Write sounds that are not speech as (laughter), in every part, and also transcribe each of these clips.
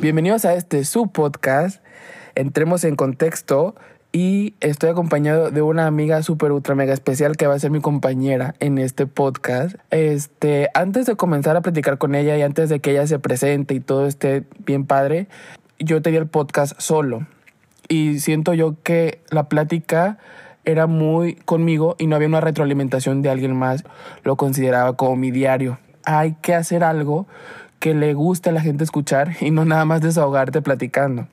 Bienvenidos a este su podcast. Entremos en contexto y estoy acompañado de una amiga súper ultra mega especial que va a ser mi compañera en este podcast. Este, antes de comenzar a platicar con ella y antes de que ella se presente y todo esté bien padre, yo tenía el podcast solo y siento yo que la plática era muy conmigo y no había una retroalimentación de alguien más. Lo consideraba como mi diario. Hay que hacer algo que le guste a la gente escuchar y no nada más desahogarte platicando.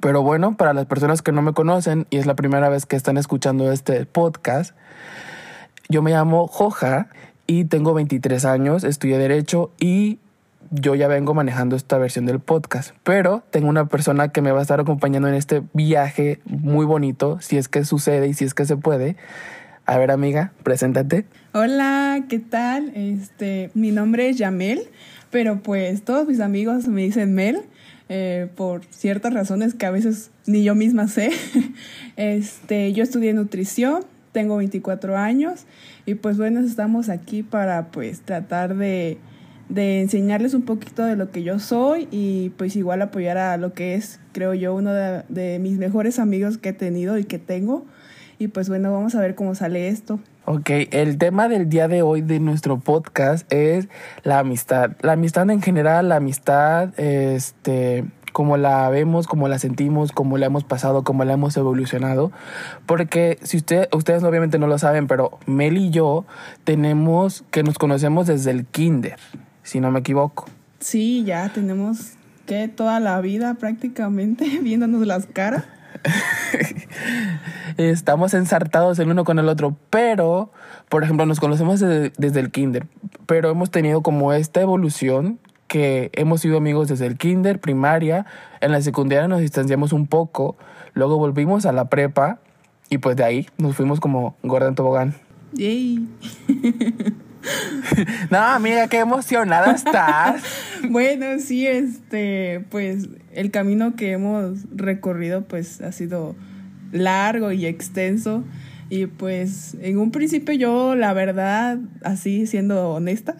Pero bueno, para las personas que no me conocen y es la primera vez que están escuchando este podcast, yo me llamo Joja y tengo 23 años, estudié derecho y yo ya vengo manejando esta versión del podcast, pero tengo una persona que me va a estar acompañando en este viaje muy bonito, si es que sucede y si es que se puede. A ver, amiga, preséntate. Hola, ¿qué tal? Este, mi nombre es Yamel, pero pues todos mis amigos me dicen Mel. Eh, por ciertas razones que a veces ni yo misma sé. (laughs) Este, yo estudié nutrición, tengo 24 años y pues bueno, estamos aquí para pues tratar de, de enseñarles un poquito de lo que yo soy y pues igual apoyar a lo que es, creo yo, uno de, de mis mejores amigos que he tenido y que tengo. Y pues bueno, vamos a ver cómo sale esto. Ok, el tema del día de hoy de nuestro podcast es la amistad. La amistad en general, la amistad, este, como la vemos, como la sentimos, cómo la hemos pasado, cómo la hemos evolucionado. Porque si usted, ustedes obviamente no lo saben, pero Mel y yo tenemos que nos conocemos desde el kinder, si no me equivoco. Sí, ya tenemos que toda la vida prácticamente (laughs) viéndonos las caras. (laughs) Estamos ensartados el uno con el otro, pero, por ejemplo, nos conocemos desde, desde, el kinder, pero hemos tenido como esta evolución que hemos sido amigos desde el kinder, primaria, en la secundaria nos distanciamos un poco, luego volvimos a la prepa y pues de ahí nos fuimos como gorda en tobogán. Yay. (laughs) (laughs) no, amiga, qué emocionada estás. (laughs) bueno, sí, este, pues el camino que hemos recorrido pues ha sido largo y extenso. Y pues en un principio yo, la verdad, así siendo honesta,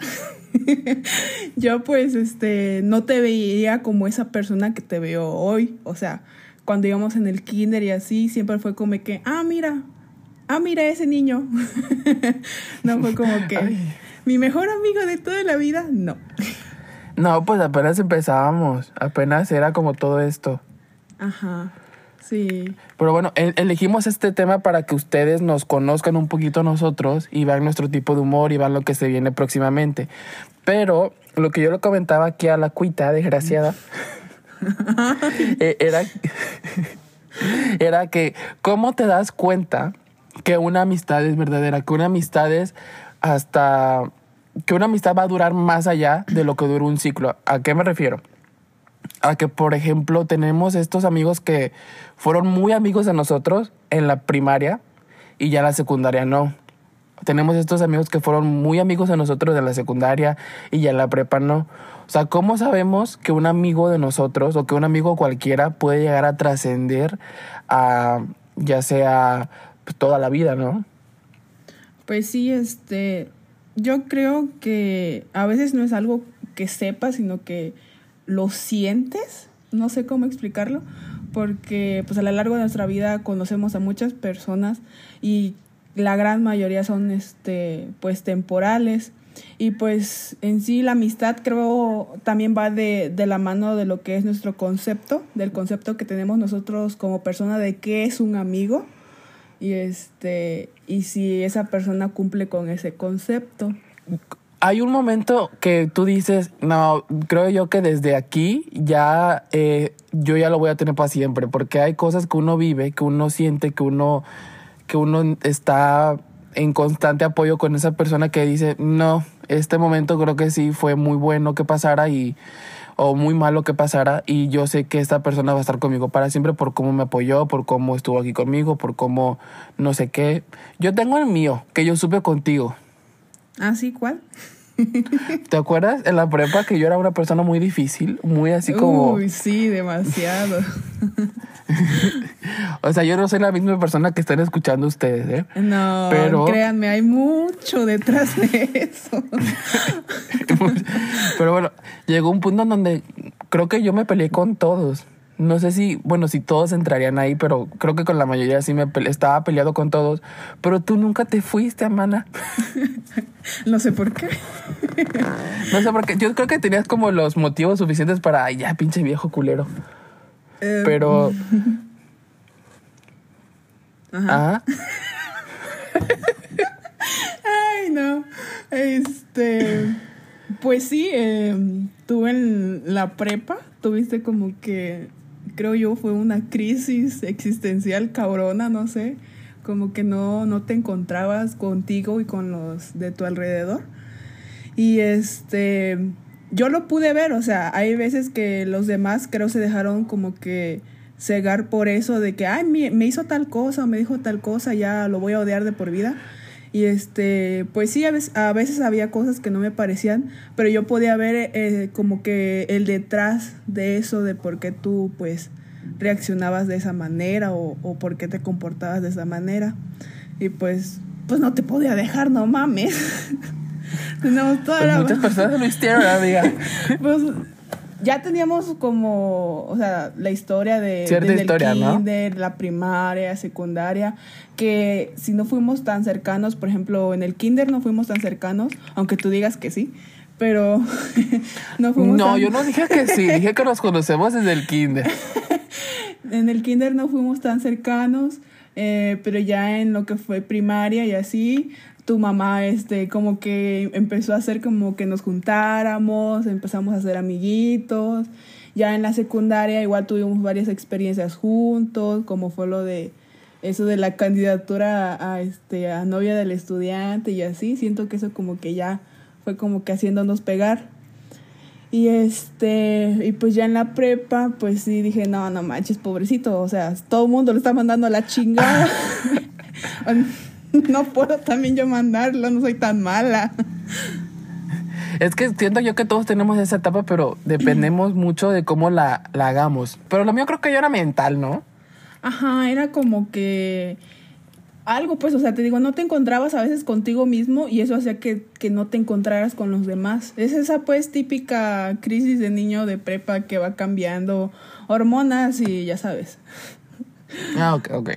(laughs) yo pues este no te veía como esa persona que te veo hoy. O sea, cuando íbamos en el kinder y así, siempre fue como que, ah, mira, ah, mira ese niño. (laughs) no fue como que Ay. mi mejor amigo de toda la vida, no. No, pues apenas empezábamos, apenas era como todo esto. Ajá. Sí. Pero bueno, elegimos este tema para que ustedes nos conozcan un poquito nosotros y vean nuestro tipo de humor y vean lo que se viene próximamente. Pero lo que yo le comentaba aquí a la cuita, desgraciada, (laughs) era, (laughs) era que, ¿cómo te das cuenta que una amistad es verdadera? Que una amistad es hasta. que una amistad va a durar más allá de lo que dura un ciclo. ¿A qué me refiero? a que, por ejemplo, tenemos estos amigos que fueron muy amigos de nosotros en la primaria y ya en la secundaria no. Tenemos estos amigos que fueron muy amigos de nosotros en la secundaria y ya en la prepa no. O sea, ¿cómo sabemos que un amigo de nosotros o que un amigo cualquiera puede llegar a trascender a ya sea pues, toda la vida, no? Pues sí, este, yo creo que a veces no es algo que sepas, sino que lo sientes, no sé cómo explicarlo, porque pues a lo largo de nuestra vida conocemos a muchas personas y la gran mayoría son este pues temporales. Y pues en sí la amistad creo también va de, de, la mano de lo que es nuestro concepto, del concepto que tenemos nosotros como persona de qué es un amigo y este y si esa persona cumple con ese concepto. Hay un momento que tú dices, no, creo yo que desde aquí ya eh, yo ya lo voy a tener para siempre, porque hay cosas que uno vive, que uno siente, que uno, que uno está en constante apoyo con esa persona que dice, no, este momento creo que sí fue muy bueno que pasara y o muy malo que pasara y yo sé que esta persona va a estar conmigo para siempre por cómo me apoyó, por cómo estuvo aquí conmigo, por cómo no sé qué. Yo tengo el mío, que yo supe contigo. ¿Ah, sí? ¿Cuál? (laughs) ¿Te acuerdas en la prepa que yo era una persona muy difícil? Muy así como... Uy, sí, demasiado. (laughs) o sea, yo no soy la misma persona que están escuchando ustedes, ¿eh? No, Pero... créanme, hay mucho detrás de eso. (laughs) bueno, llegó un punto en donde creo que yo me peleé con todos. No sé si, bueno, si todos entrarían ahí, pero creo que con la mayoría sí me pele- estaba peleado con todos. Pero tú nunca te fuiste, Amana. (laughs) No sé por qué. (laughs) No sé por qué. Yo creo que tenías como los motivos suficientes para, ay, ya, pinche viejo culero. Eh, Pero, (laughs) Ajá. ah, Ay, no. Este. Pues sí, eh, tuve en la prepa, tuviste como que, creo yo, fue una crisis existencial cabrona, no sé. Como que no, no te encontrabas contigo y con los de tu alrededor. Y este. Yo lo pude ver, o sea, hay veces que los demás creo se dejaron como que cegar por eso de que, ay, me, me hizo tal cosa, me dijo tal cosa, ya lo voy a odiar de por vida. Y este, pues sí, a veces, a veces había cosas que no me parecían, pero yo podía ver eh, como que el detrás de eso, de por qué tú pues reaccionabas de esa manera o, o por qué te comportabas de esa manera. Y pues, pues no te podía dejar, no mames. (laughs) Tenemos toda pues la... muchas (laughs) personas lo hicieron, amiga. Pues ya teníamos como, o sea, la historia de Cierta desde historia, el ¿no? kinder, la primaria, secundaria, que si no fuimos tan cercanos, por ejemplo, en el kinder no fuimos tan cercanos, aunque tú digas que sí, pero (laughs) no fuimos No, tan- yo no dije que sí, (laughs) dije que nos conocemos desde el kinder. (laughs) en el kinder no fuimos tan cercanos, eh, pero ya en lo que fue primaria y así, tu mamá este como que empezó a hacer como que nos juntáramos, empezamos a ser amiguitos. Ya en la secundaria igual tuvimos varias experiencias juntos, como fue lo de eso de la candidatura a, a, este a novia del estudiante y así, siento que eso como que ya fue como que haciéndonos pegar. Y este, y pues ya en la prepa, pues sí dije, no, no manches, pobrecito, o sea, todo el mundo lo está mandando a la chingada. (laughs) (laughs) (laughs) no puedo también yo mandarlo, no soy tan mala. Es que siento yo que todos tenemos esa etapa, pero dependemos (clears throat) mucho de cómo la, la hagamos. Pero lo mío creo que yo era mental, ¿no? Ajá, era como que algo, pues, o sea, te digo, no te encontrabas a veces contigo mismo y eso hacía que, que no te encontraras con los demás. Es esa, pues, típica crisis de niño de prepa que va cambiando hormonas y ya sabes. Ah, ok, ok.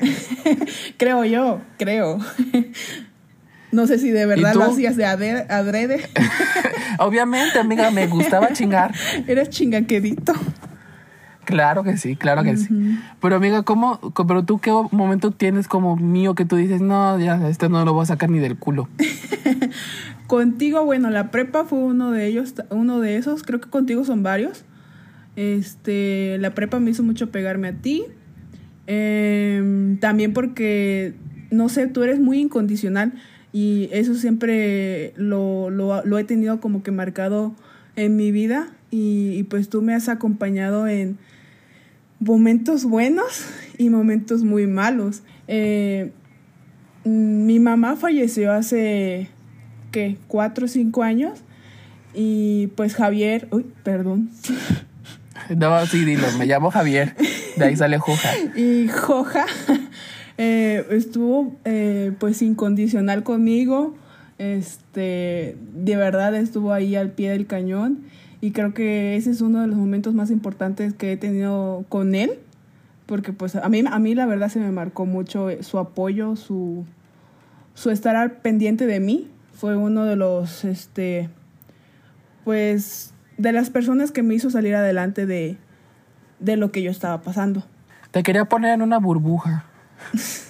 (laughs) Creo yo, creo. No sé si de verdad lo hacías de adrede. (laughs) Obviamente, amiga, me gustaba (laughs) chingar. Eres chingaquedito. Claro que sí, claro que sí. Pero amiga, ¿cómo, pero tú qué momento tienes como mío que tú dices, no, ya, este no lo voy a sacar ni del culo? Contigo, bueno, la prepa fue uno de ellos, uno de esos. Creo que contigo son varios. Este, la prepa me hizo mucho pegarme a ti. Em, también porque, no sé, tú eres muy incondicional y eso siempre lo, lo, he tenido como que marcado en mi vida y, pues tú me has acompañado en momentos buenos y momentos muy malos. Eh, mi mamá falleció hace, ¿qué? Cuatro o cinco años. Y pues Javier, uy, perdón. (laughs) (laughs) No, sí, dilo, me llamo Javier. De ahí sale Joja. Y Joja (laughs) eh, estuvo eh, pues incondicional conmigo. Este, de verdad estuvo ahí al pie del cañón. Y creo que ese es uno de los momentos más importantes que he tenido con él. Porque pues a mí, a mí la verdad se me marcó mucho su apoyo, su, su estar pendiente de mí. Fue uno de los, este, pues, de las personas que me hizo salir adelante de, de lo que yo estaba pasando. Te quería poner en una burbuja. (laughs)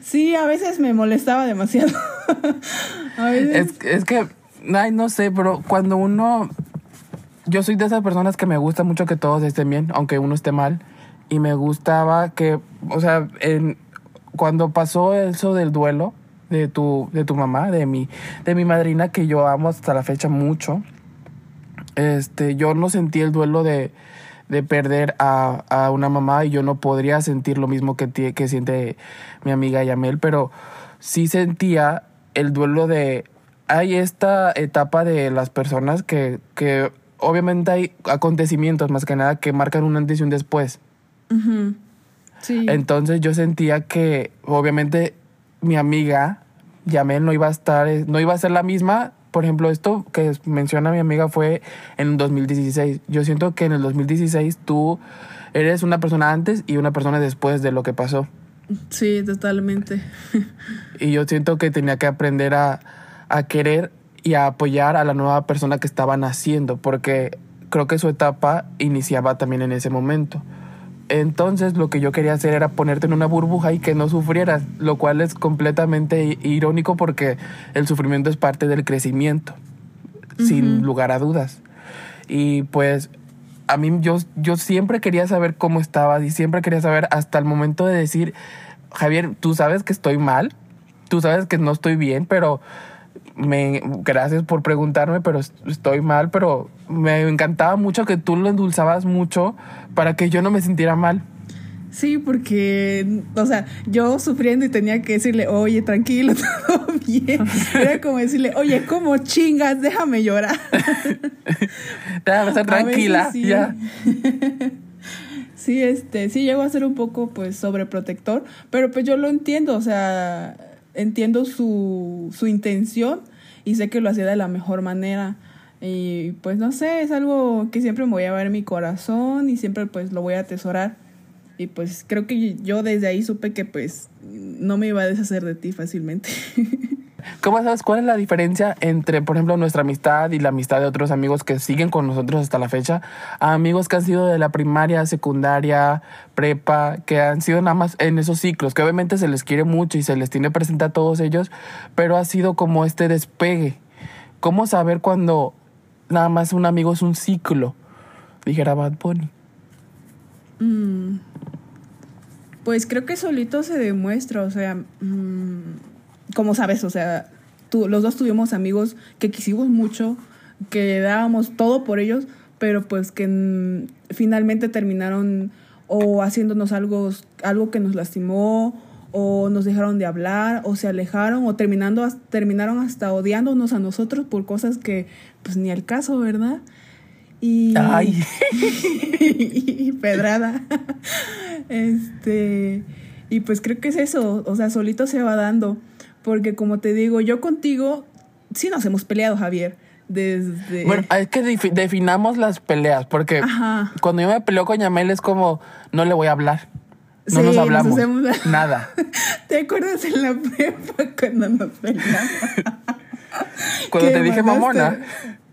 Sí, a veces me molestaba demasiado. (laughs) a veces. Es, es que, ay, no sé, pero cuando uno. Yo soy de esas personas que me gusta mucho que todos estén bien, aunque uno esté mal. Y me gustaba que, o sea, en, cuando pasó eso del duelo de tu, de tu mamá, de mi, de mi madrina, que yo amo hasta la fecha mucho, este, yo no sentí el duelo de, de perder a, a una mamá y yo no podría sentir lo mismo que, que siente mi amiga Yamel, pero sí sentía el duelo de... Hay esta etapa de las personas que, que obviamente hay acontecimientos más que nada que marcan un antes y un después. Sí. Entonces yo sentía que obviamente mi amiga Yamel no iba a estar, no iba a ser la misma por ejemplo, esto que menciona mi amiga fue en 2016. Yo siento que en el 2016 tú eres una persona antes y una persona después de lo que pasó. Sí, totalmente. (laughs) y yo siento que tenía que aprender a, a querer y a apoyar a la nueva persona que estaba naciendo, porque creo que su etapa iniciaba también en ese momento. Entonces lo que yo quería hacer era ponerte en una burbuja y que no sufrieras, lo cual es completamente irónico porque el sufrimiento es parte del crecimiento, sin lugar a dudas. Y pues a mí yo, yo siempre quería saber cómo estabas y siempre quería saber hasta el momento de decir, Javier, tú sabes que estoy mal, tú sabes que no estoy bien, pero me, gracias por preguntarme, pero estoy mal, pero me encantaba mucho que tú lo endulzabas mucho para que yo no me sintiera mal. Sí, porque, o sea, yo sufriendo y tenía que decirle, oye, tranquilo, (laughs) todo bien. Era como decirle, oye, ¿cómo chingas? Déjame llorar. (laughs) Déjame estar tranquila, sí. ya. (laughs) sí, este, sí llego a ser un poco, pues, sobreprotector, pero pues yo lo entiendo, o sea, entiendo su, su intención y sé que lo hacía de la mejor manera. Y pues no sé, es algo que siempre me voy a ver en mi corazón y siempre pues lo voy a atesorar. Y pues creo que yo desde ahí supe que pues no me iba a deshacer de ti fácilmente. (laughs) ¿Cómo sabes cuál es la diferencia entre, por ejemplo, nuestra amistad y la amistad de otros amigos que siguen con nosotros hasta la fecha? Amigos que han sido de la primaria, secundaria, prepa, que han sido nada más en esos ciclos, que obviamente se les quiere mucho y se les tiene presente a todos ellos, pero ha sido como este despegue. ¿Cómo saber cuando nada más un amigo es un ciclo? Dijera Bad Bunny. Mm. Pues creo que solito se demuestra, o sea... Mm, como sabes, o sea, tú, los dos tuvimos amigos que quisimos mucho, que dábamos todo por ellos, pero pues que finalmente terminaron o haciéndonos algo, algo que nos lastimó, o nos dejaron de hablar, o se alejaron, o terminando, terminaron hasta odiándonos a nosotros por cosas que pues ni al caso, ¿verdad? Y, Ay. (laughs) y pedrada. (laughs) Este, y pues creo que es eso, o sea, solito se va dando. Porque como te digo, yo contigo sí nos hemos peleado, Javier. Desde... Bueno, es que definamos las peleas, porque cuando yo me peleo con Yamel es como, no le voy a hablar. No nos hablamos. (laughs) Nada. (laughs) ¿Te acuerdas en la prepa cuando nos peleamos? (laughs) cuando te dije mamona.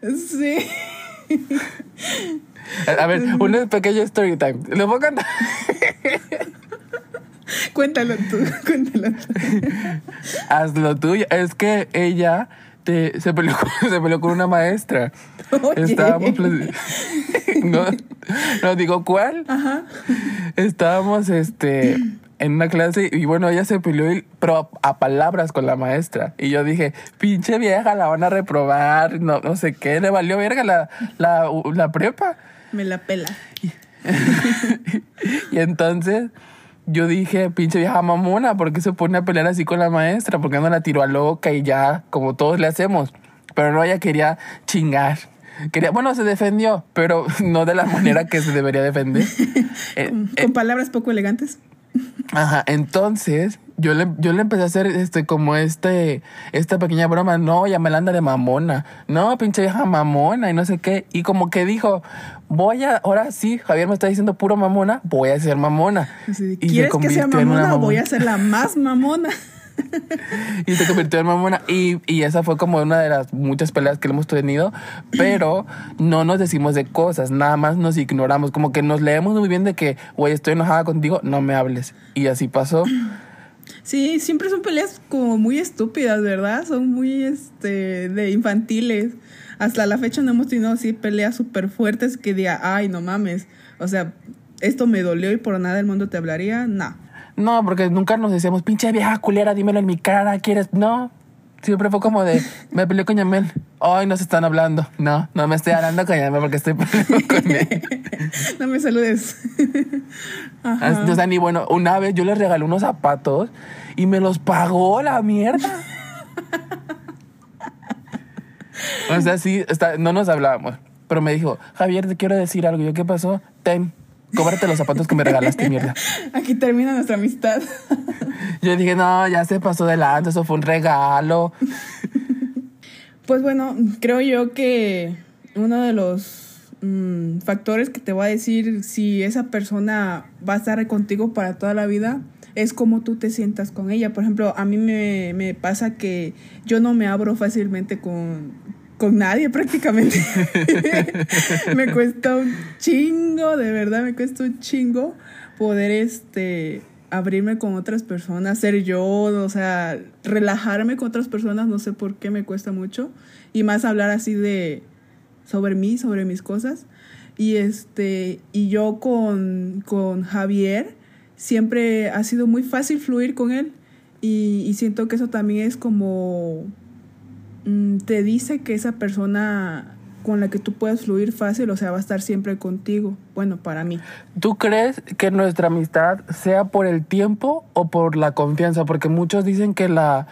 Sí. A ver, un pequeño story time. ¿Lo puedo contar? (laughs) cuéntalo tú, (laughs) cuéntalo tú. (laughs) Hazlo tuyo. Es que ella te, se, peleó, se peleó con una maestra. Estábamos. no, no digo cuál. Ajá. Estábamos este, en una clase y bueno, ella se peleó, pero a palabras con la maestra. Y yo dije, pinche vieja, la van a reprobar, no, no sé qué, le valió verga la, la, la prepa. Me la pela. y entonces yo dije, pinche vieja mamona, ¿por qué se pone a pelear así con la maestra? ¿Por qué no la tiró a loca y ya, como todos le hacemos? Pero no, ella quería chingar. Quería, bueno, se defendió, pero (laughs) no de la manera que se debería defender. (laughs) Eh, con, eh, palabras poco elegantes. Ajá, entonces yo le, yo le empecé a hacer este, como este, esta pequeña broma, no, ya me la anda de mamona, no, pinche vieja mamona y no sé qué. Y como que dijo, voy a, ahora sí, Javier me está diciendo puro mamona, voy a ser mamona. y ¿Quieres que sea mamona, Voy a ser la más mamona. (laughs) y se convirtió en mamona. Y, y, esa fue como una de las muchas peleas que hemos tenido, pero no nos decimos de cosas, nada más nos ignoramos, como que nos leemos muy bien de que, güey, estoy enojada contigo, no me hables. Y así pasó. Sí, siempre son peleas como muy estúpidas, ¿verdad? Son muy este de infantiles. Hasta la fecha no hemos tenido así peleas súper fuertes que diga, ay, no mames. O sea, esto me dolió y por nada del mundo te hablaría. No. No, porque nunca nos decíamos, pinche vieja culera, dímelo en mi cara, ¿quieres? No. Siempre fue como de, me peleé con Yamel. Hoy nos están hablando. No, no me estoy hablando con Yamel porque estoy peleando (laughs) con él. no me saludes. Ajá. O sea, ni bueno, una vez yo le regalé unos zapatos y me los pagó la mierda. o sea, sí, está, no nos hablábamos. Pero me dijo, Javier, te quiero decir algo. Yo, ¿qué pasó? Ten, cóbrate los zapatos que me regalaste, mierda. (laughs) Aquí termina nuestra amistad. (laughs) Yo dije, no, ya se pasó de delante, eso fue un regalo. (laughs) Pues bueno, creo yo que uno de los mm, factores que te va a decir si esa persona va a estar contigo para toda la vida es cómo tú te sientas con ella. Por ejemplo, a mí me, me pasa que yo no me abro fácilmente con, con nadie prácticamente. (laughs) me cuesta un chingo, de verdad, me cuesta un chingo poder este abrirme con otras personas, ser yo, o sea, relajarme con otras personas, no sé por qué me cuesta mucho. Y más hablar así de sobre mí, sobre mis cosas. Y este, y yo con, con Javier, siempre ha sido muy fácil fluir con él. Y, y siento que eso también es como te dice que esa persona con la que tú puedas fluir fácil, o sea, va a estar siempre contigo. Bueno, para mí. ¿Tú crees que nuestra amistad sea por el tiempo o por la confianza? Porque muchos dicen que la,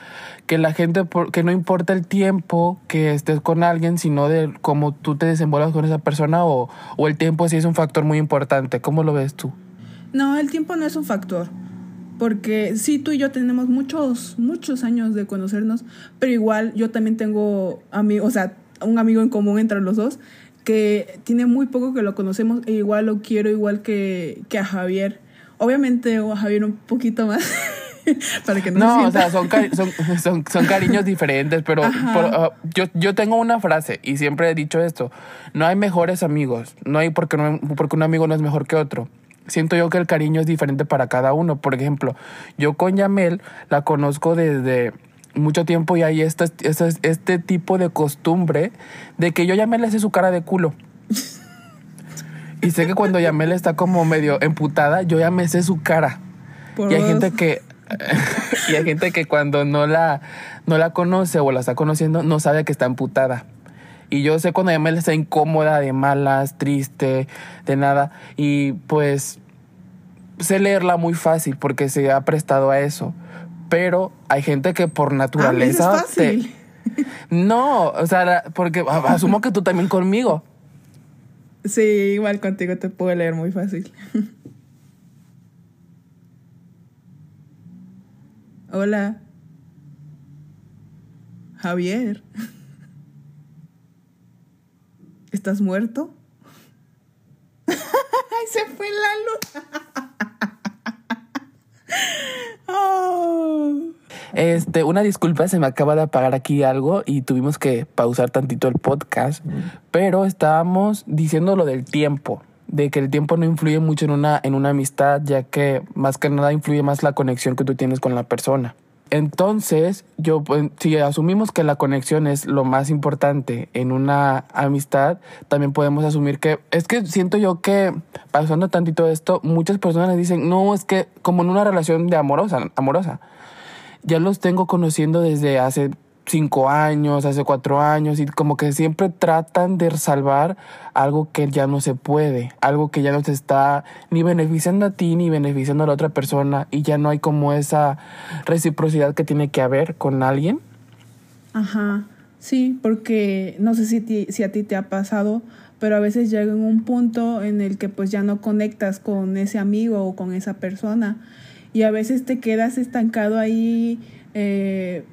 que la gente, que no importa el tiempo que estés con alguien, sino de cómo tú te desenvuelvas con esa persona o, o el tiempo sí es un factor muy importante. ¿Cómo lo ves tú? No, el tiempo no es un factor. Porque sí, tú y yo tenemos muchos, muchos años de conocernos, pero igual yo también tengo amigos, o sea, un amigo en común entre los dos que tiene muy poco que lo conocemos e igual lo quiero igual que, que a Javier. Obviamente o a Javier un poquito más. (laughs) para que no, no o sea, son, (laughs) son, son, cariños diferentes, pero uh, yo, yo tengo una frase y siempre he dicho esto, no hay mejores amigos, no hay porque, no, porque un amigo no es mejor que otro. Siento yo que el cariño es diferente para cada uno. Por ejemplo, yo con Yamel la conozco desde mucho tiempo y hay este, este, este tipo de costumbre de que yo ya me le sé su cara de culo. Y sé que cuando Yamel está como medio emputada, yo ya me sé su cara. y hay gente que (laughs) y hay gente que cuando no la no la conoce o la está conociendo no sabe que está emputada. Y yo sé cuando Yamel está incómoda, de malas, triste, de nada y pues sé leerla muy fácil porque se ha prestado a eso pero hay gente que por naturaleza... Ah, es fácil. No, o sea, porque asumo que tú también conmigo. Sí, igual contigo te puedo leer muy fácil. (laughs) Hola. Javier. ¿Estás muerto? (laughs) ¡Ay, se fue la luz! (laughs) Este, una disculpa, se me acaba de apagar aquí algo y tuvimos que pausar tantito el podcast, pero estábamos diciendo lo del tiempo, de que el tiempo no influye mucho en una, en una amistad, ya que más que nada influye más la conexión que tú tienes con la persona. Entonces, yo, pues, si asumimos que la conexión es lo más importante en una amistad, también podemos asumir que, es que siento yo que, pasando tantito esto, muchas personas dicen, no, es que como en una relación de amorosa, amorosa, ya los tengo conociendo desde hace cinco años, hace cuatro años, y como que siempre tratan de salvar algo que ya no se puede, algo que ya no se está ni beneficiando a ti ni beneficiando a la otra persona, y ya no hay como esa reciprocidad que tiene que haber con alguien. Ajá, sí, porque no sé si, si a ti te ha pasado, pero a veces llega un punto en el que pues ya no conectas con ese amigo o con esa persona y a veces te quedas estancado ahí eh,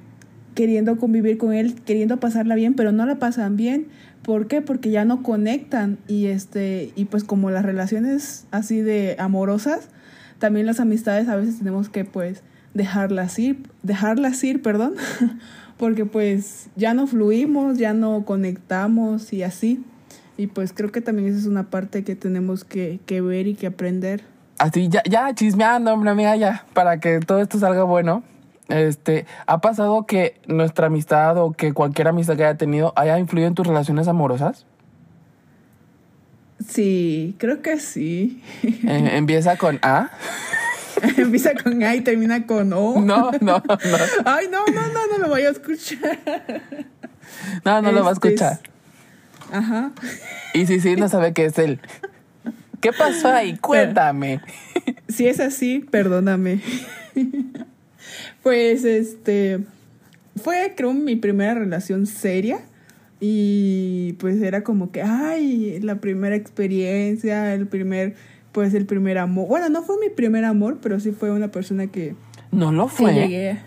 queriendo convivir con él, queriendo pasarla bien, pero no la pasan bien. ¿Por qué? Porque ya no conectan y este y pues como las relaciones así de amorosas, también las amistades a veces tenemos que pues dejarlas ir, dejarlas ir, perdón, (laughs) porque pues ya no fluimos, ya no conectamos y así. Y pues creo que también esa es una parte que tenemos que, que ver y que aprender así ya, ya chismeando, hombre, amiga, ya, para que todo esto salga bueno. Este, ¿ha pasado que nuestra amistad o que cualquier amistad que haya tenido haya influido en tus relaciones amorosas? Sí, creo que sí. Eh, ¿Empieza con A? (laughs) Empieza con A y termina con O. No, no, no. Ay, no, no, no, no lo voy a escuchar. No, no lo va a este escuchar. Ajá. Y si sí, no sabe qué es él. ¿Qué pasó ahí? Cuéntame. Si es así, perdóname. Pues este fue creo mi primera relación seria y pues era como que ay, la primera experiencia, el primer pues el primer amor. Bueno, no fue mi primer amor, pero sí fue una persona que No lo fue. llegué.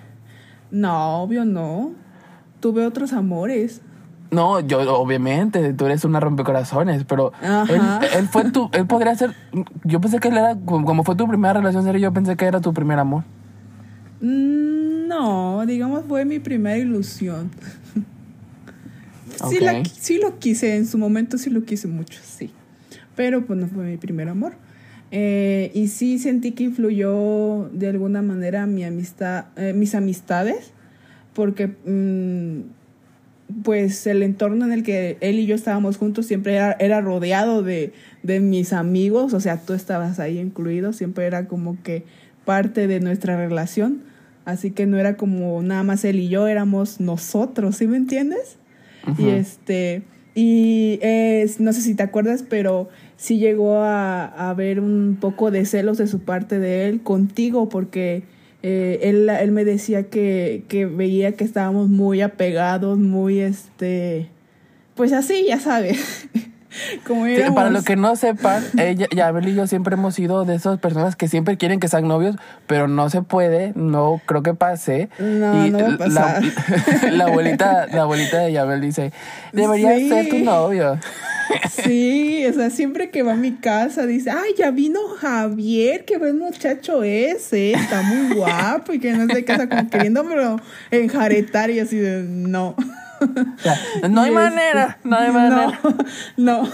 No, obvio no. Tuve otros amores. No, yo obviamente, tú eres una rompecorazones, pero él, él fue tu, él podría ser, yo pensé que él era, como fue tu primera relación seria, yo pensé que era tu primer amor. Mm, No, digamos fue mi primera ilusión. Sí, la sí lo quise, en su momento sí lo quise mucho, sí. Pero pues no fue mi primer amor. Eh, y sí sentí que influyó de alguna manera mi amistad, eh, mis amistades, porque mm, pues el entorno en el que él y yo estábamos juntos siempre era, era rodeado de, de mis amigos, o sea, tú estabas ahí incluido, siempre era como que parte de nuestra relación, así que no era como nada más él y yo, éramos nosotros, ¿sí me entiendes? Y este, y es, no sé si te acuerdas, pero sí llegó a, a haber un poco de celos de su parte de él contigo, porque eh, él, él me decía que, que veía que estábamos muy apegados, muy este, pues así, ya sabes. (laughs) Sí, para los que no sepan, ella, Yabel y yo siempre hemos sido de esas personas que siempre quieren que sean novios, pero no se puede, no creo que pase. No, y no va a la- pasar. (laughs) La, abuelita, la abuelita de Yabel dice, debería Sí. ser tu novio. Sí, o sea, siempre que va a mi casa dice, ay, ya vino Javier, qué buen muchacho es, ¿eh? está muy guapo y que no sé qué, o sea, como queriéndomelo enjaretar y así de, no. (laughs) No hay Y manera, este, (laughs) no hay manera. No, no.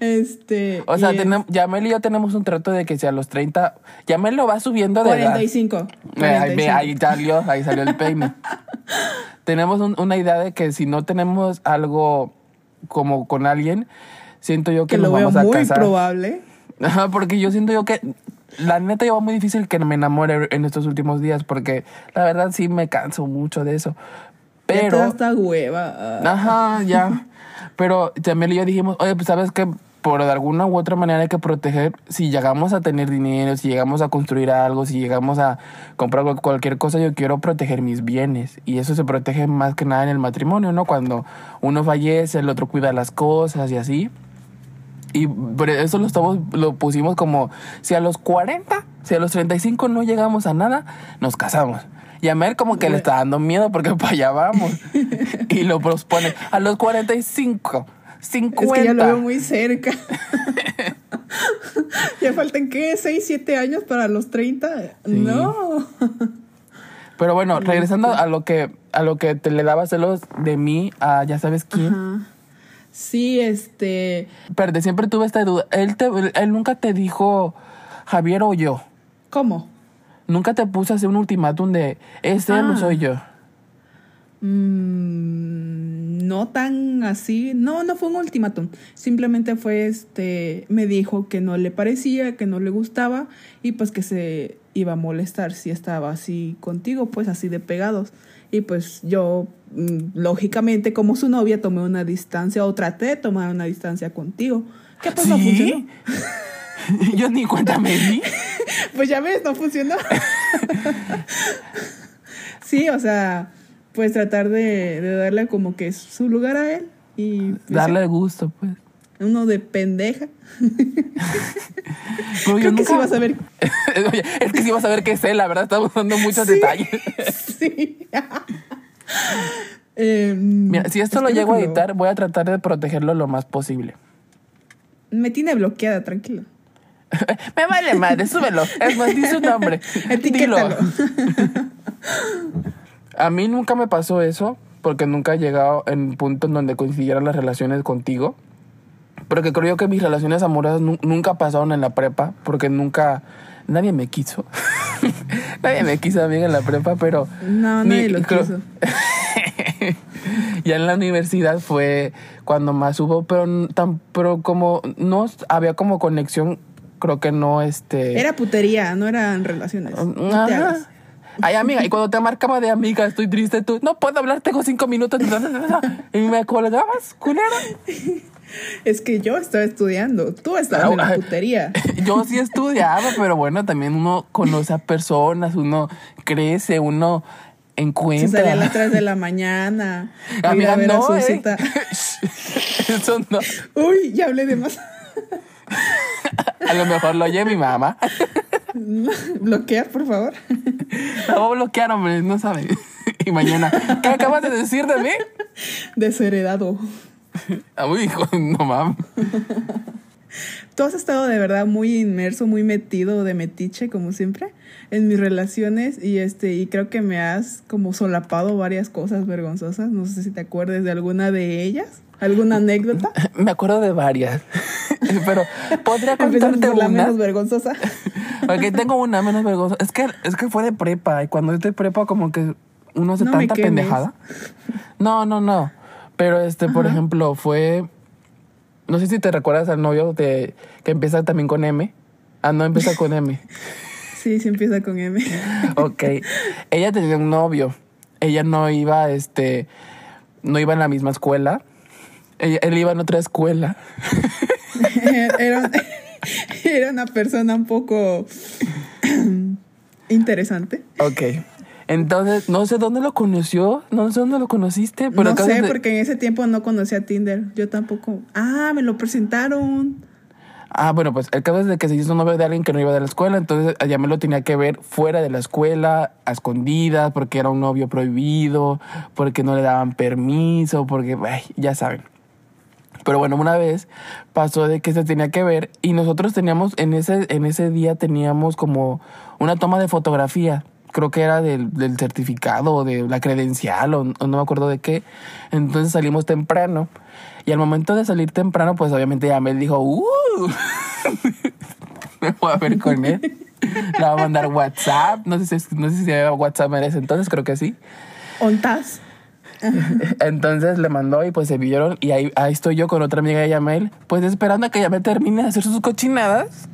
Este. O sea, es- tenemos, Yamel y yo tenemos un trato de que si a los 30, Yamel lo va subiendo de edad. 45. Eh, Ahí, ve, 45. ahí salió, ahí salió el peine. (laughs) tenemos un- una idea de que si no tenemos algo como con alguien, siento yo que, que nos lo veo vamos a muy casar. probable. Porque yo siento yo que la neta lleva muy difícil que me enamore en estos últimos días porque la verdad sí me canso mucho de eso. Pero hasta hueva. Ajá, ya. Pero y yo dijimos, oye, pues sabes que por de alguna u otra manera hay que proteger, si llegamos a tener dinero, si llegamos a construir algo, si llegamos a comprar cual- cualquier cosa, yo quiero proteger mis bienes. Y eso se protege más que nada en el matrimonio, ¿no? Cuando uno fallece, el otro cuida las cosas y así. Y por eso lo, estamos, lo pusimos como, si a los 40, si a los 35 no llegamos a nada, nos casamos. Y a Mer como que le está dando miedo porque (laughs) para allá vamos. (laughs) y lo pospone a los 45, 50. Es que ya lo veo muy cerca. (laughs) ya faltan, ¿qué? ¿6, 7 años para los 30? Sí. No. Pero bueno, regresando a lo que a lo que te le daba celos de mí a ya sabes quién. Ajá. Sí, este. Pero siempre tuve esta duda. Él, te, él nunca te dijo Javier o yo. ¿Cómo? Nunca te puse a hacer un ultimátum de este no Ah. soy yo. Mm, no tan así. No, no fue un ultimátum. Simplemente fue este. Me dijo que no le parecía, que no le gustaba y pues que se iba a molestar si estaba así contigo, pues así de pegados. Y pues yo, mm, lógicamente, como su novia, tomé una distancia o traté de tomar una distancia contigo. Que pues no ¿Sí? funcionó. (laughs) (laughs) yo ni cuenta me di. (laughs) Pues ya ves, no funcionó. (laughs) sí, o sea, pues tratar de, de darle como que su lugar a él y pues, Darle gusto, pues. uno de pendeja. Pero yo Creo que sí nunca- vas a ver. Oye, es que sí vas a ver que sé, la verdad, estamos dando muchos Sí. detalles. sí. Eh, Mira, si esto lo llego a editar, voy a tratar de protegerlo lo más posible. Me tiene bloqueada, tranquilo. (laughs) Me vale madre, súbelo. Es más, di su nombre. Etiquétalo. Dilo. (laughs) A mí nunca me pasó eso, porque nunca he llegado en un punto en donde coincidieran las relaciones contigo. Porque creo yo que mis relaciones amorosas nu- nunca pasaron en la prepa, porque nunca. Nadie me quiso. (laughs) nadie me quiso a mí en la prepa, pero. No, ni- nadie lo quiso. ya en la universidad fue cuando más hubo, pero, tan, pero como no había como conexión, creo que no este. Era putería, no eran relaciones. No Ajá. Ay, amiga, y cuando te marcaba de amiga, estoy triste, tú, no puedo hablar, tengo cinco minutos. Y (laughs) me colgabas, culera. Es que yo estaba estudiando, tú estabas en la putería. (laughs) Yo sí estudiaba, pero bueno, también uno conoce a personas, uno crece, uno Se encuentra. salía a las 3 de la mañana. (laughs) a ir Amiga, a ver a no, su ¿eh? cita. Eso no. Uy, ya hablé de más. A lo mejor lo oye mi mamá. (laughs) Bloquear, por favor. La voy a bloquear, hombre, no sabe. Y mañana, ¿qué acabas de decir de mí? Desheredado. Ah, Uy, hijo, no mames. Tú has estado de verdad muy inmerso, muy metido de metiche, como siempre, en mis relaciones y este y creo que me has como solapado varias cosas vergonzosas. No sé si te acuerdas de alguna de ellas, alguna anécdota. (laughs) Me acuerdo de varias. (laughs) Pero podría contarte por la una. menos vergonzosa. (laughs) Ok, tengo una menos vergonzosa. Es que, es que fue de prepa. Y cuando es de prepa, como que uno hace No tanta pendejada. No, no, no. Pero este, por ejemplo, fue. No sé si te recuerdas al novio de que empieza también con M. Ah, no, empieza con M. Sí, sí empieza con M. Ok. Ella tenía un novio. Ella no iba, este. No iba en la misma escuela. Él iba en otra escuela. (laughs) era, (laughs) era una persona un poco (clears throat) interesante. Ok. Entonces, no sé dónde lo conoció. No sé dónde lo conociste. Pero no sé, de- porque en ese tiempo no conocía Tinder. Yo tampoco. Ah, me lo presentaron. Ah, bueno, pues el caso es de que se hizo novio de alguien que no iba de la escuela, entonces a Yamel lo tenía que ver fuera de la escuela, a escondidas, porque era un novio prohibido, porque no le daban permiso, porque, ay, ya saben. Pero bueno, una vez pasó de que se tenía que ver y nosotros teníamos, en ese, en ese día teníamos como una toma de fotografía. Creo que era del, del certificado o de la credencial o, no me acuerdo de qué. Entonces salimos temprano. Y al momento de salir temprano, pues obviamente Yamel dijo, ¡Uh! (laughs) Me voy a ver con él. Le va a mandar WhatsApp. No sé si, no sé si WhatsApp en ese entonces, creo que sí. ¿Ontas? (laughs) Entonces le mandó y pues se vieron y ahí, ahí estoy yo con otra amiga de Yamel, pues esperando a que Yamel termine de hacer sus cochinadas.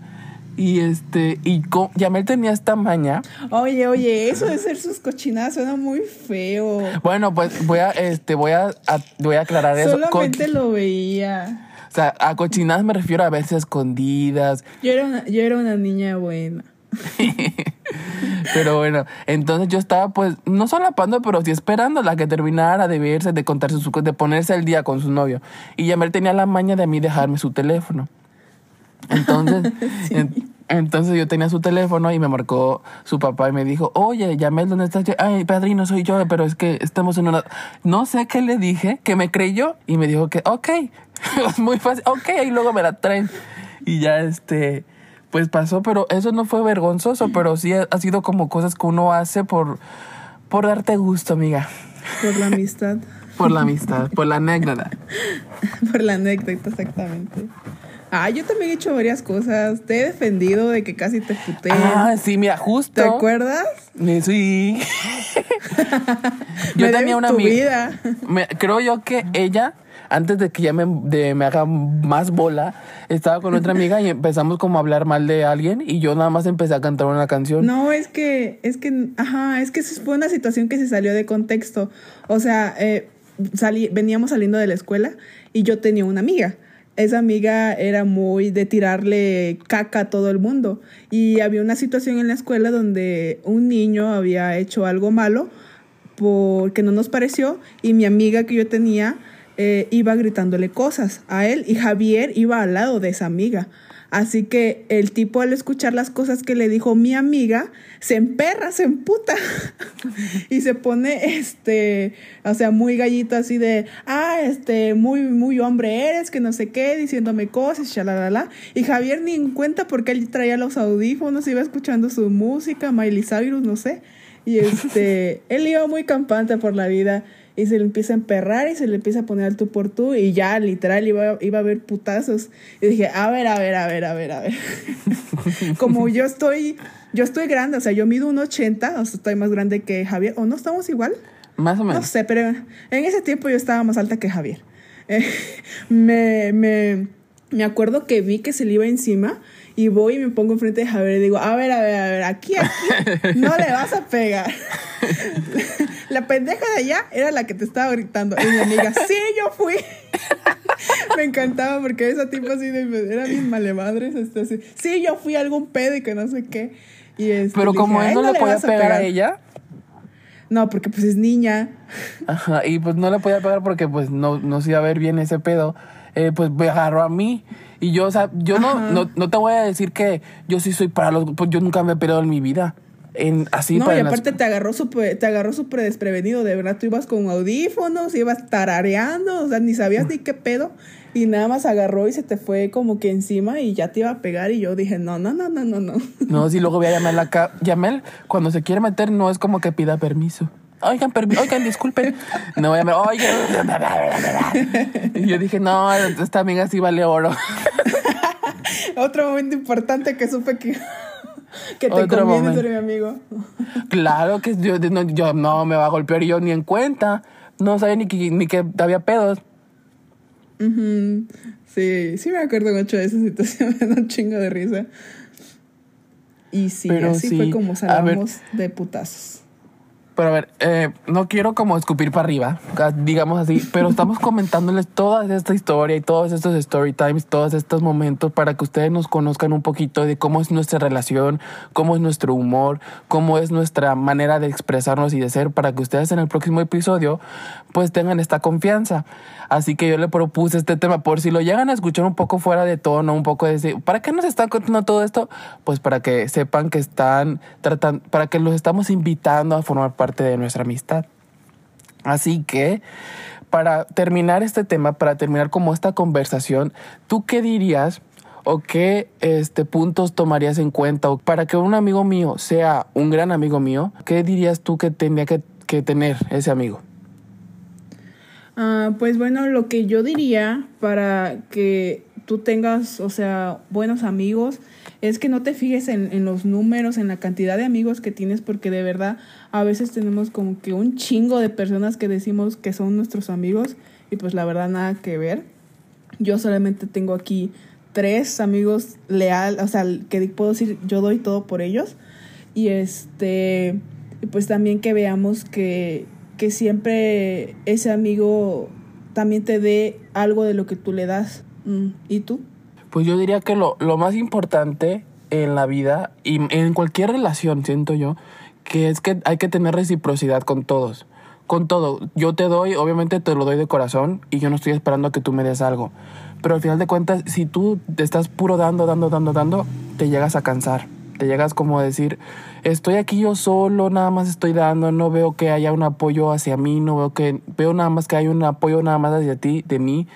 Y este, y co- Yamel tenía esta maña. Oye, oye, eso de ser sus cochinadas suena muy feo. Bueno, pues voy a, este, voy a, a- voy a aclarar eso. Co- Solamente lo veía. o sea, a cochinadas me refiero a verse escondidas. Yo era una, yo era una niña buena. (laughs) Pero bueno, entonces yo estaba pues, no solapando, pero sí esperando la que terminara de verse, de contarse su de ponerse al día con su novio. Y Yamel tenía la maña de a mí dejarme su teléfono. Entonces, (laughs) en- entonces yo tenía su teléfono y me marcó su papá y me dijo, oye, Yamel, ¿dónde estás? Yo, Ay, padrino, soy yo, pero es que estamos en una... No sé qué le dije, que me creyó y me dijo que, ok, (laughs) es muy fácil, ok, y luego me la traen. Y ya este, pues pasó, pero eso no fue vergonzoso, pero sí ha, ha sido como cosas que uno hace por, por darte gusto, amiga. Por la amistad. Por la amistad, por la anécdota. (laughs) Por la anécdota, exactamente. Ah, yo también he hecho varias cosas. Te he defendido de que casi te puté. Ah, sí, mira, justo. ¿Te acuerdas? Sí. (laughs) Me yo tenía una tu amiga. vida. me- creo yo que ella, antes de que ya me, de- me haga más bola, estaba con otra amiga y empezamos como a hablar mal de alguien y yo nada más empecé a cantar una canción. No, es que, es que, ajá, es que fue una situación que se salió de contexto. O sea, eh, salí, veníamos saliendo de la escuela y yo tenía una amiga. Esa amiga era muy de tirarle caca a todo el mundo. Y había una situación en la escuela donde un niño había hecho algo malo porque no nos pareció y mi amiga que yo tenía eh, iba gritándole cosas a él y Javier iba al lado de esa amiga. Así que el tipo al escuchar las cosas que le dijo mi amiga, se emperra, se emputa (laughs) y se pone, este, o sea, muy gallito así de, ah, este, muy, muy hombre eres, que no sé qué, diciéndome cosas, shalalala. Y Javier ni en cuenta porque él traía los audífonos, iba escuchando su música, Miley Cyrus, no sé. Y este, (laughs) él iba muy campante por la vida y se le empieza a emperrar y se le empieza a poner al tú por tú y ya literal iba, iba a haber putazos. Y dije, a ver, a ver, a ver, a ver, a ver. (laughs) Como yo estoy, yo estoy grande, o sea, yo mido un 80, o sea, estoy más grande que Javier, o no estamos igual. Más o No menos. sé, pero en ese tiempo yo estaba más alta que Javier. (laughs) Eh, me, me, me acuerdo que vi que se le iba encima y voy y me pongo enfrente de Javier y digo, a ver, a ver, a ver, aquí, aquí, (laughs) no le vas a pegar. (laughs) La pendeja de allá era la que te estaba gritando. Y mi amiga, sí, yo fui. (laughs) Me encantaba porque esa tipo así de, era bien malemadres. Este, así, sí, yo fui a algún pedo y que no sé qué. Y este, Pero como dije, él no "Ay, le podía pegar a ella, No, porque pues es niña. ajá, y pues no le podía pegar porque pues no, no se iba a ver bien ese pedo, eh, pues me agarró a mí. Y yo, o sea, yo no, no, no te voy a decir que yo sí soy para los... Pues yo nunca me he peleado en mi vida. En, así No, para y las- aparte te agarró súper te agarró súper desprevenido, de verdad. Tú ibas con audífonos, ibas tarareando, o sea, ni sabías ni qué pedo. Y nada más agarró y se te fue como que encima y ya te iba a pegar. Y yo dije, no, no, no, no, no, no. No, si luego voy a (laughs) Yamel acá. Yamel, cuando se quiere meter, no es como que pida permiso. Oigan, oigan, disculpen. No, Yamel, oigan. Y yo dije, no, esta amiga sí vale oro. Otro momento importante que supe que, que te Otro conviene momento. ser mi amigo. Claro que yo no, yo no me va a golpear yo ni en cuenta. No sabía ni que, ni que había pedos. Ujú. Sí, sí me acuerdo mucho de esa situación, (laughs) me da un chingo de risa. Y sí, Pero así sí, fue como a ver. salamos de putazos. Pero a ver, eh, no quiero como escupir para arriba, digamos así, pero estamos (laughs) comentándoles toda esta historia y todos estos story times, todos estos momentos para que ustedes nos conozcan un poquito de cómo es nuestra relación, cómo es nuestro humor, cómo es nuestra manera de expresarnos y de ser, para que ustedes en el próximo episodio pues tengan esta confianza. Así que yo le propuse este tema por si lo llegan a escuchar un poco fuera de tono, un poco de decir, ¿para qué nos están contando todo esto? Pues para que sepan que están tratando, para que los estamos invitando a formar parte de nuestra amistad. Así que, para terminar este tema, para terminar como esta conversación, ¿tú qué dirías o qué este, puntos tomarías en cuenta o para que un amigo mío sea un gran amigo mío? ¿Qué dirías tú que tendría que, que tener ese amigo? Ah, pues bueno, lo que yo diría para que tú tengas, o sea, buenos amigos, es que no te fijes en, en los números, en la cantidad de amigos que tienes, porque de verdad a veces tenemos como que un chingo de personas que decimos que son nuestros amigos y pues la verdad nada que ver. Yo solamente tengo aquí tres amigos leal, o sea, que puedo decir yo doy todo por ellos. Y este, pues también que veamos que, que siempre ese amigo también te dé algo de lo que tú le das. Mm, ¿Y tú? Pues yo diría que lo, lo más importante en la vida y en cualquier relación, siento yo, que es que hay que tener reciprocidad con todos. Con todo. Yo te doy, obviamente te lo doy de corazón y yo no estoy esperando que tú me des algo. Pero al final de cuentas, si tú te estás puro dando, dando, dando, dando, te llegas a cansar. Te llegas como a decir, estoy aquí yo solo, nada más estoy dando, no veo que haya un apoyo hacia mí, no veo que, veo nada más que hay un apoyo nada más hacia ti, de mí.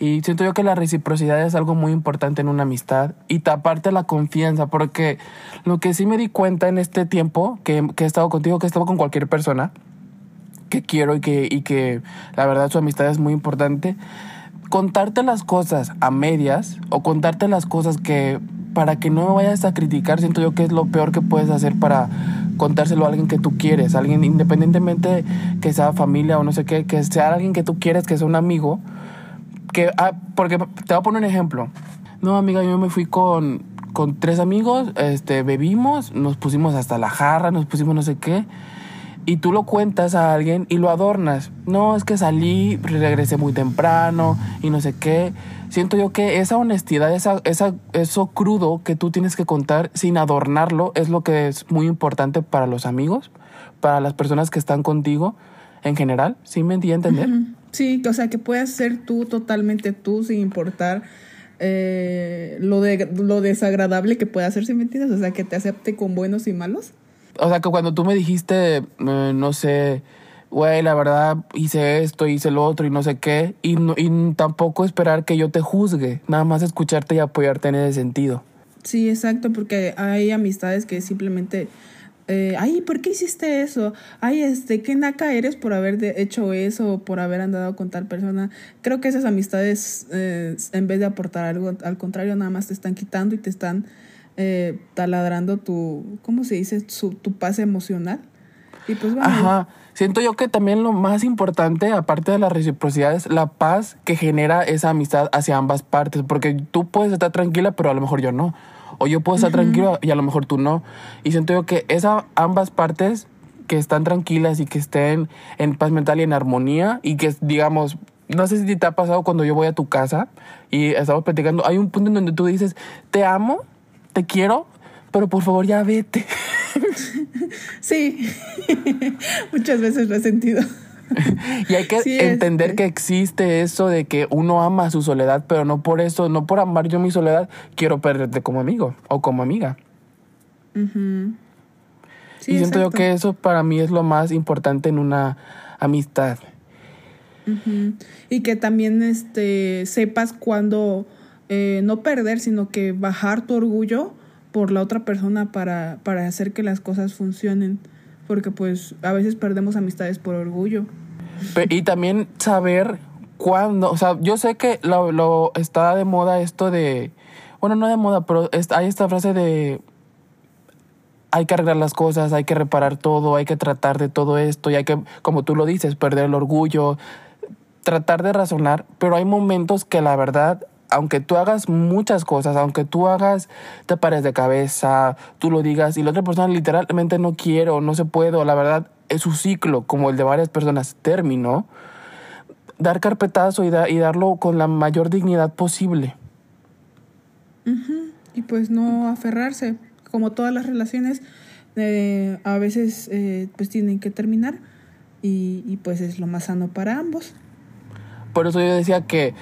Y siento yo que la reciprocidad es algo muy importante en una amistad y taparte la confianza, porque lo que sí me di cuenta en este tiempo que, que he estado contigo, que he estado con cualquier persona que quiero y que, y que la verdad su amistad es muy importante, contarte las cosas a medias o contarte las cosas que para que no vayas a criticar, siento yo que es lo peor que puedes hacer para contárselo a alguien que tú quieres, alguien independientemente que sea familia o no sé qué, que sea alguien que tú quieres, que sea un amigo, que, ah, porque te voy a poner un ejemplo. No, amiga, yo me fui con, con tres amigos, este, bebimos, nos pusimos hasta la jarra, nos pusimos no sé qué, y tú lo cuentas a alguien y lo adornas. No, es que salí, regresé muy temprano y no sé qué. Siento yo que esa honestidad, esa, esa, eso crudo que tú tienes que contar sin adornarlo es lo que es muy importante para los amigos, para las personas que están contigo en general. ¿Sí me di entender? Sí, o sea, que puedas ser tú totalmente tú sin importar eh, lo, de, lo desagradable que pueda ser, si me entiendes? O sea, que te acepte con buenos y malos. O sea, que cuando tú me dijiste, eh, no sé, güey, la verdad hice esto, hice lo otro y no sé qué, y, no- y tampoco esperar que yo te juzgue, nada más escucharte y apoyarte en ese sentido. Sí, exacto, porque hay amistades que simplemente, eh, ay, ¿por qué hiciste eso? Ay, este, qué naca eres por haber de- hecho eso o por haber andado con tal persona. Creo que esas amistades, eh, en vez de aportar algo, al contrario, nada más te están quitando y te están eh, taladrando tu, ¿cómo se dice? Su- tu paz emocional. Y pues bueno, Ajá. Siento yo que también lo más importante, aparte de la reciprocidad, es la paz que genera esa amistad hacia ambas partes. Porque tú puedes estar tranquila, pero a lo mejor yo no. O yo puedo estar tranquilo y a lo mejor tú no. Y siento yo que esa, ambas partes que están tranquilas y que estén en paz mental y en armonía y que, digamos, no sé si te ha pasado cuando yo voy a tu casa y estamos platicando, hay un punto en donde tú dices, te amo, te quiero, pero por favor ya vete. (laughs) sí, (laughs) muchas veces lo he sentido. (laughs) Y hay que Sí, entender este. que existe eso de que uno ama su soledad, pero no por eso, no por amar yo mi soledad, quiero perderte como amigo o como amiga. Ujú. y siento yo que eso para mí es lo más importante en una amistad. Y que también este, sepas cuándo eh, no perder, sino que bajar tu orgullo por la otra persona para, para hacer que las cosas funcionen. Porque pues a veces perdemos amistades por orgullo. Y también saber cuándo, o sea, yo sé que lo, lo está de moda esto de, bueno, no de moda, pero hay esta frase de hay que arreglar las cosas, hay que reparar todo, hay que tratar de todo esto y hay que, como tú lo dices, perder el orgullo, tratar de razonar, pero hay momentos que la verdad, aunque tú hagas muchas cosas, aunque tú hagas, te pares de cabeza, tú lo digas y la otra persona literalmente no quiere o no se puede, o la verdad es su ciclo, como el de varias personas, terminó, dar carpetazo y, y darlo con la mayor dignidad posible. Y pues no aferrarse, como todas las relaciones, eh, a veces eh, pues tienen que terminar y, pues es lo más sano para ambos. Por eso yo decía que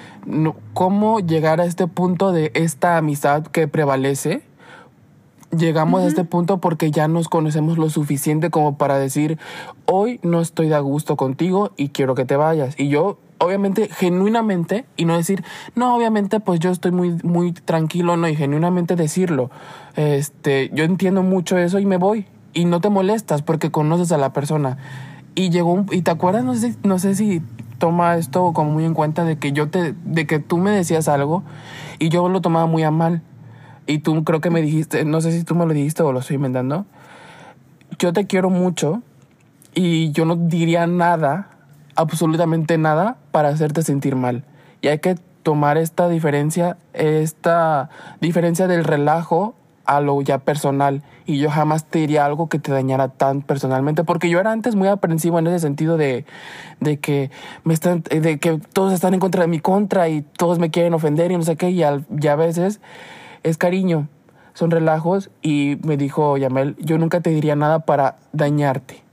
cómo llegar a este punto de esta amistad que prevalece. Llegamos a este punto porque ya nos conocemos lo suficiente como para decir, hoy no estoy de gusto contigo y quiero que te vayas. Y yo obviamente, genuinamente, y no decir, no, obviamente, pues yo estoy muy, muy tranquilo, no, y genuinamente decirlo. Este, yo entiendo mucho eso y me voy. Y no te molestas porque conoces a la persona. Y llegó un, y te acuerdas, no sé, no sé si toma esto como muy en cuenta de que yo te, de que tú me decías algo y yo lo tomaba muy a mal. Y tú creo que me dijiste, no sé si tú me lo dijiste o lo estoy inventando. Yo te quiero mucho y yo no diría nada absolutamente nada para hacerte sentir mal. Y hay que tomar esta diferencia, esta diferencia del relajo a lo ya personal. Y yo jamás te diría algo que te dañara tan personalmente, porque yo era antes muy aprensivo en ese sentido de, de que me están, de que todos están en contra de mi contra y todos me quieren ofender y no sé qué, y, a veces es cariño, son relajos. Y me dijo Yamel, yo nunca te diría nada para dañarte.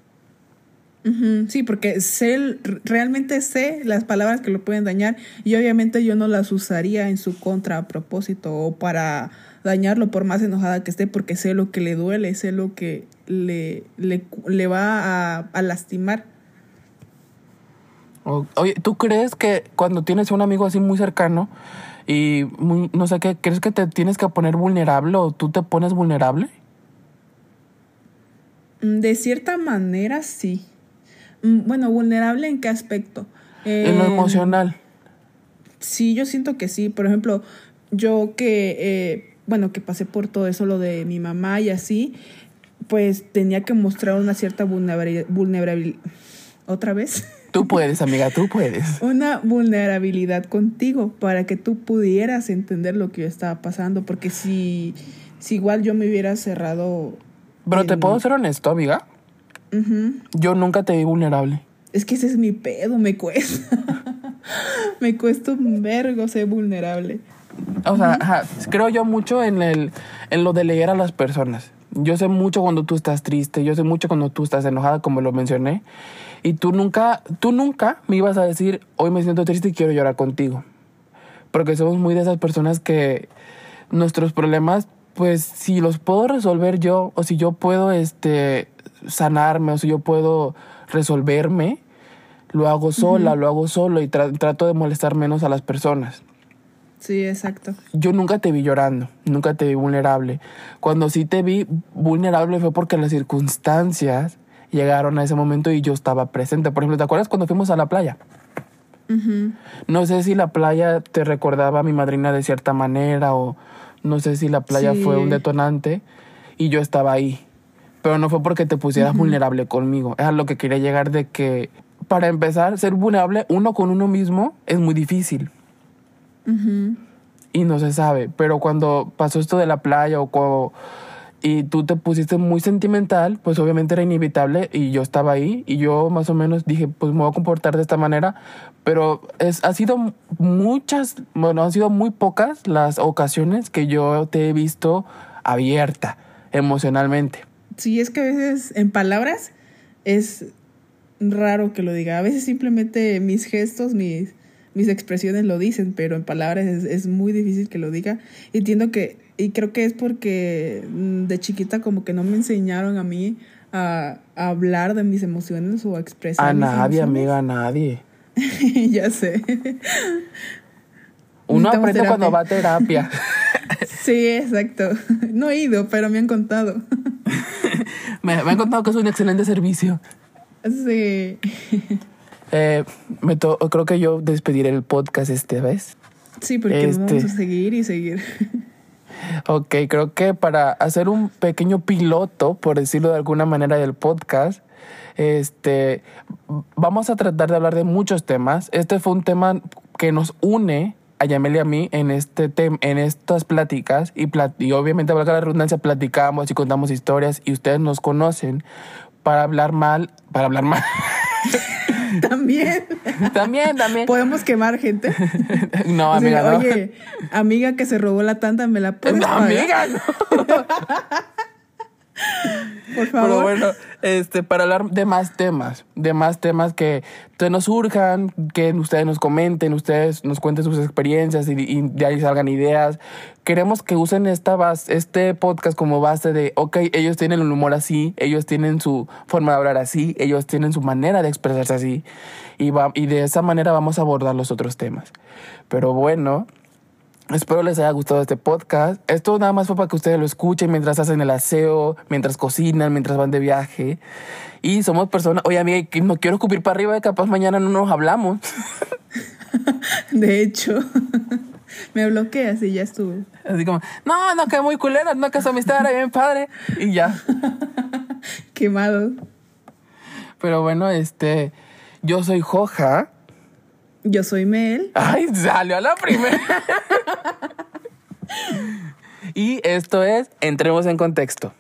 Sí, porque sé, realmente sé las palabras que lo pueden dañar y obviamente yo no las usaría en su contra a propósito o para dañarlo por más enojada que esté porque sé lo que le duele, sé lo que le, le, va a, lastimar. Oye, ¿tú crees que cuando tienes un amigo así muy cercano y no sé qué, crees que te tienes que poner vulnerable o tú te pones vulnerable? Mm, de cierta manera sí. Mm, bueno, vulnerable en qué aspecto? en lo eh, emocional. Sí, yo siento que sí. Por ejemplo, yo que, eh, bueno, que pasé por todo eso, lo de mi mamá y así, pues tenía que mostrar una cierta vulnerabilidad. ¿Otra vez? (laughs) Tú puedes, amiga, tú puedes. Una vulnerabilidad contigo para que tú pudieras entender lo que yo estaba pasando, porque si, si igual yo me hubiera cerrado... Pero te puedo ser honesto, amiga. Yo nunca te vi vulnerable. Es que ese es mi pedo, me cuesta. (laughs) me cuesta un vergo ser vulnerable. O sea, creo yo mucho en, el, en lo de leer a las personas. Yo sé mucho cuando tú estás triste, yo sé mucho cuando tú estás enojada, como lo mencioné. Y tú nunca, tú nunca me ibas a decir, hoy me siento triste y quiero llorar contigo. Porque somos muy de esas personas que nuestros problemas, pues si los puedo resolver yo, o si yo puedo este, sanarme o si yo puedo resolverme, lo hago sola, lo hago solo y trato de molestar menos a las personas. Sí, exacto. Yo nunca te vi llorando, nunca te vi vulnerable. Cuando sí te vi vulnerable fue porque las circunstancias llegaron a ese momento y yo estaba presente. Por ejemplo, ¿te acuerdas cuando fuimos a la playa? No sé si la playa te recordaba a mi madrina de cierta manera o no sé si la playa fue un detonante y yo estaba ahí pero no fue porque te pusieras vulnerable conmigo. Es a lo que quería llegar de que, para empezar, ser vulnerable uno con uno mismo es muy difícil. Y no se sabe. Pero cuando pasó esto de la playa o y tú te pusiste muy sentimental, pues obviamente era inevitable y yo estaba ahí y yo más o menos dije, pues me voy a comportar de esta manera, pero es, ha sido muchas, bueno, han sido muy pocas las ocasiones que yo te he visto abierta emocionalmente. Sí, es que a veces en palabras es raro que lo diga. A veces simplemente mis gestos, mis, mis expresiones lo dicen, pero en palabras es, muy difícil que lo diga. entiendo que, y creo que es porque mm, de chiquita como que no me enseñaron a mí a, a hablar de mis emociones o a expresar. A mis nadie, emociones. amiga, a nadie. (laughs) ya sé. Uno aprende cuando va a terapia. (laughs) Sí, exacto. No he ido, pero me han contado. (laughs) me, me han contado que es un excelente servicio. Sí. Eh, me to- creo que yo despediré el podcast esta vez. Sí, porque Este. vamos a seguir y seguir. Ok, creo que para hacer un pequeño piloto, por decirlo de alguna manera, del podcast, este, vamos a tratar de hablar de muchos temas. Este fue un tema que nos une a Yamel y a mí en, este tem- en estas pláticas y, plat- y obviamente, valga la redundancia, platicamos y contamos historias y ustedes nos conocen para hablar mal, para hablar mal. (laughs) (laughs) También. también, también. Podemos quemar gente. (laughs) no, amiga, no. Oye, amiga que se robó la tanta, ¿me la puedes No, pagar? amiga, no. (laughs) Por favor. Pero bueno, este, para hablar de más temas, de más temas que te nos surjan, que ustedes nos comenten, ustedes nos cuenten sus experiencias y, y de ahí salgan ideas. Queremos que usen esta base, este podcast como base de, ok, ellos tienen el humor así, ellos tienen su forma de hablar así, ellos tienen su manera de expresarse así, y, va, y de esa manera vamos a abordar los otros temas. Pero bueno, Espero les haya gustado este podcast. Esto nada más fue para que ustedes lo escuchen mientras hacen el aseo, mientras cocinan, mientras van de viaje. Y somos personas, oye amiga, no quiero escupir para arriba, capaz mañana no nos hablamos. (laughs) De hecho, (laughs) me bloqueas y ya estuve. Así como, no, no, que muy culera, no, que su amistad era bien padre. Y ya. (laughs) Quemado. Pero bueno, este, yo soy Joja. Yo soy Mel. Ay, salió a la primera. y esto es Entremos en Contexto.